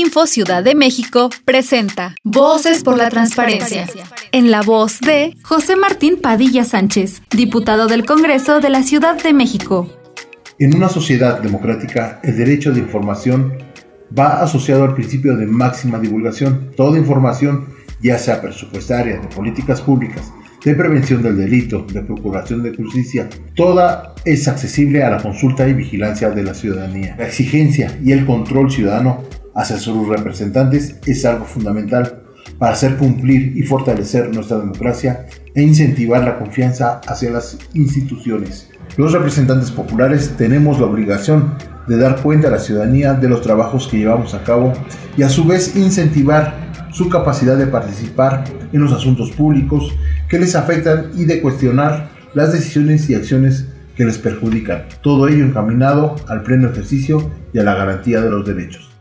Info Ciudad de México presenta Voces por la Transparencia. En la voz de José Martín Padilla Sánchez, diputado del Congreso de la Ciudad de México. En una sociedad democrática, el derecho de información va asociado al principio de máxima divulgación. Toda información, ya sea presupuestaria, de políticas públicas, de prevención del delito, de procuración de justicia, toda es accesible a la consulta y vigilancia de la ciudadanía. La exigencia y el control ciudadano hacia sus representantes es algo fundamental para hacer cumplir y fortalecer nuestra democracia e incentivar la confianza hacia las instituciones. Los representantes populares tenemos la obligación de dar cuenta a la ciudadanía de los trabajos que llevamos a cabo y a su vez incentivar su capacidad de participar en los asuntos públicos que les afectan y de cuestionar las decisiones y acciones que les perjudican. Todo ello encaminado al pleno ejercicio y a la garantía de los derechos.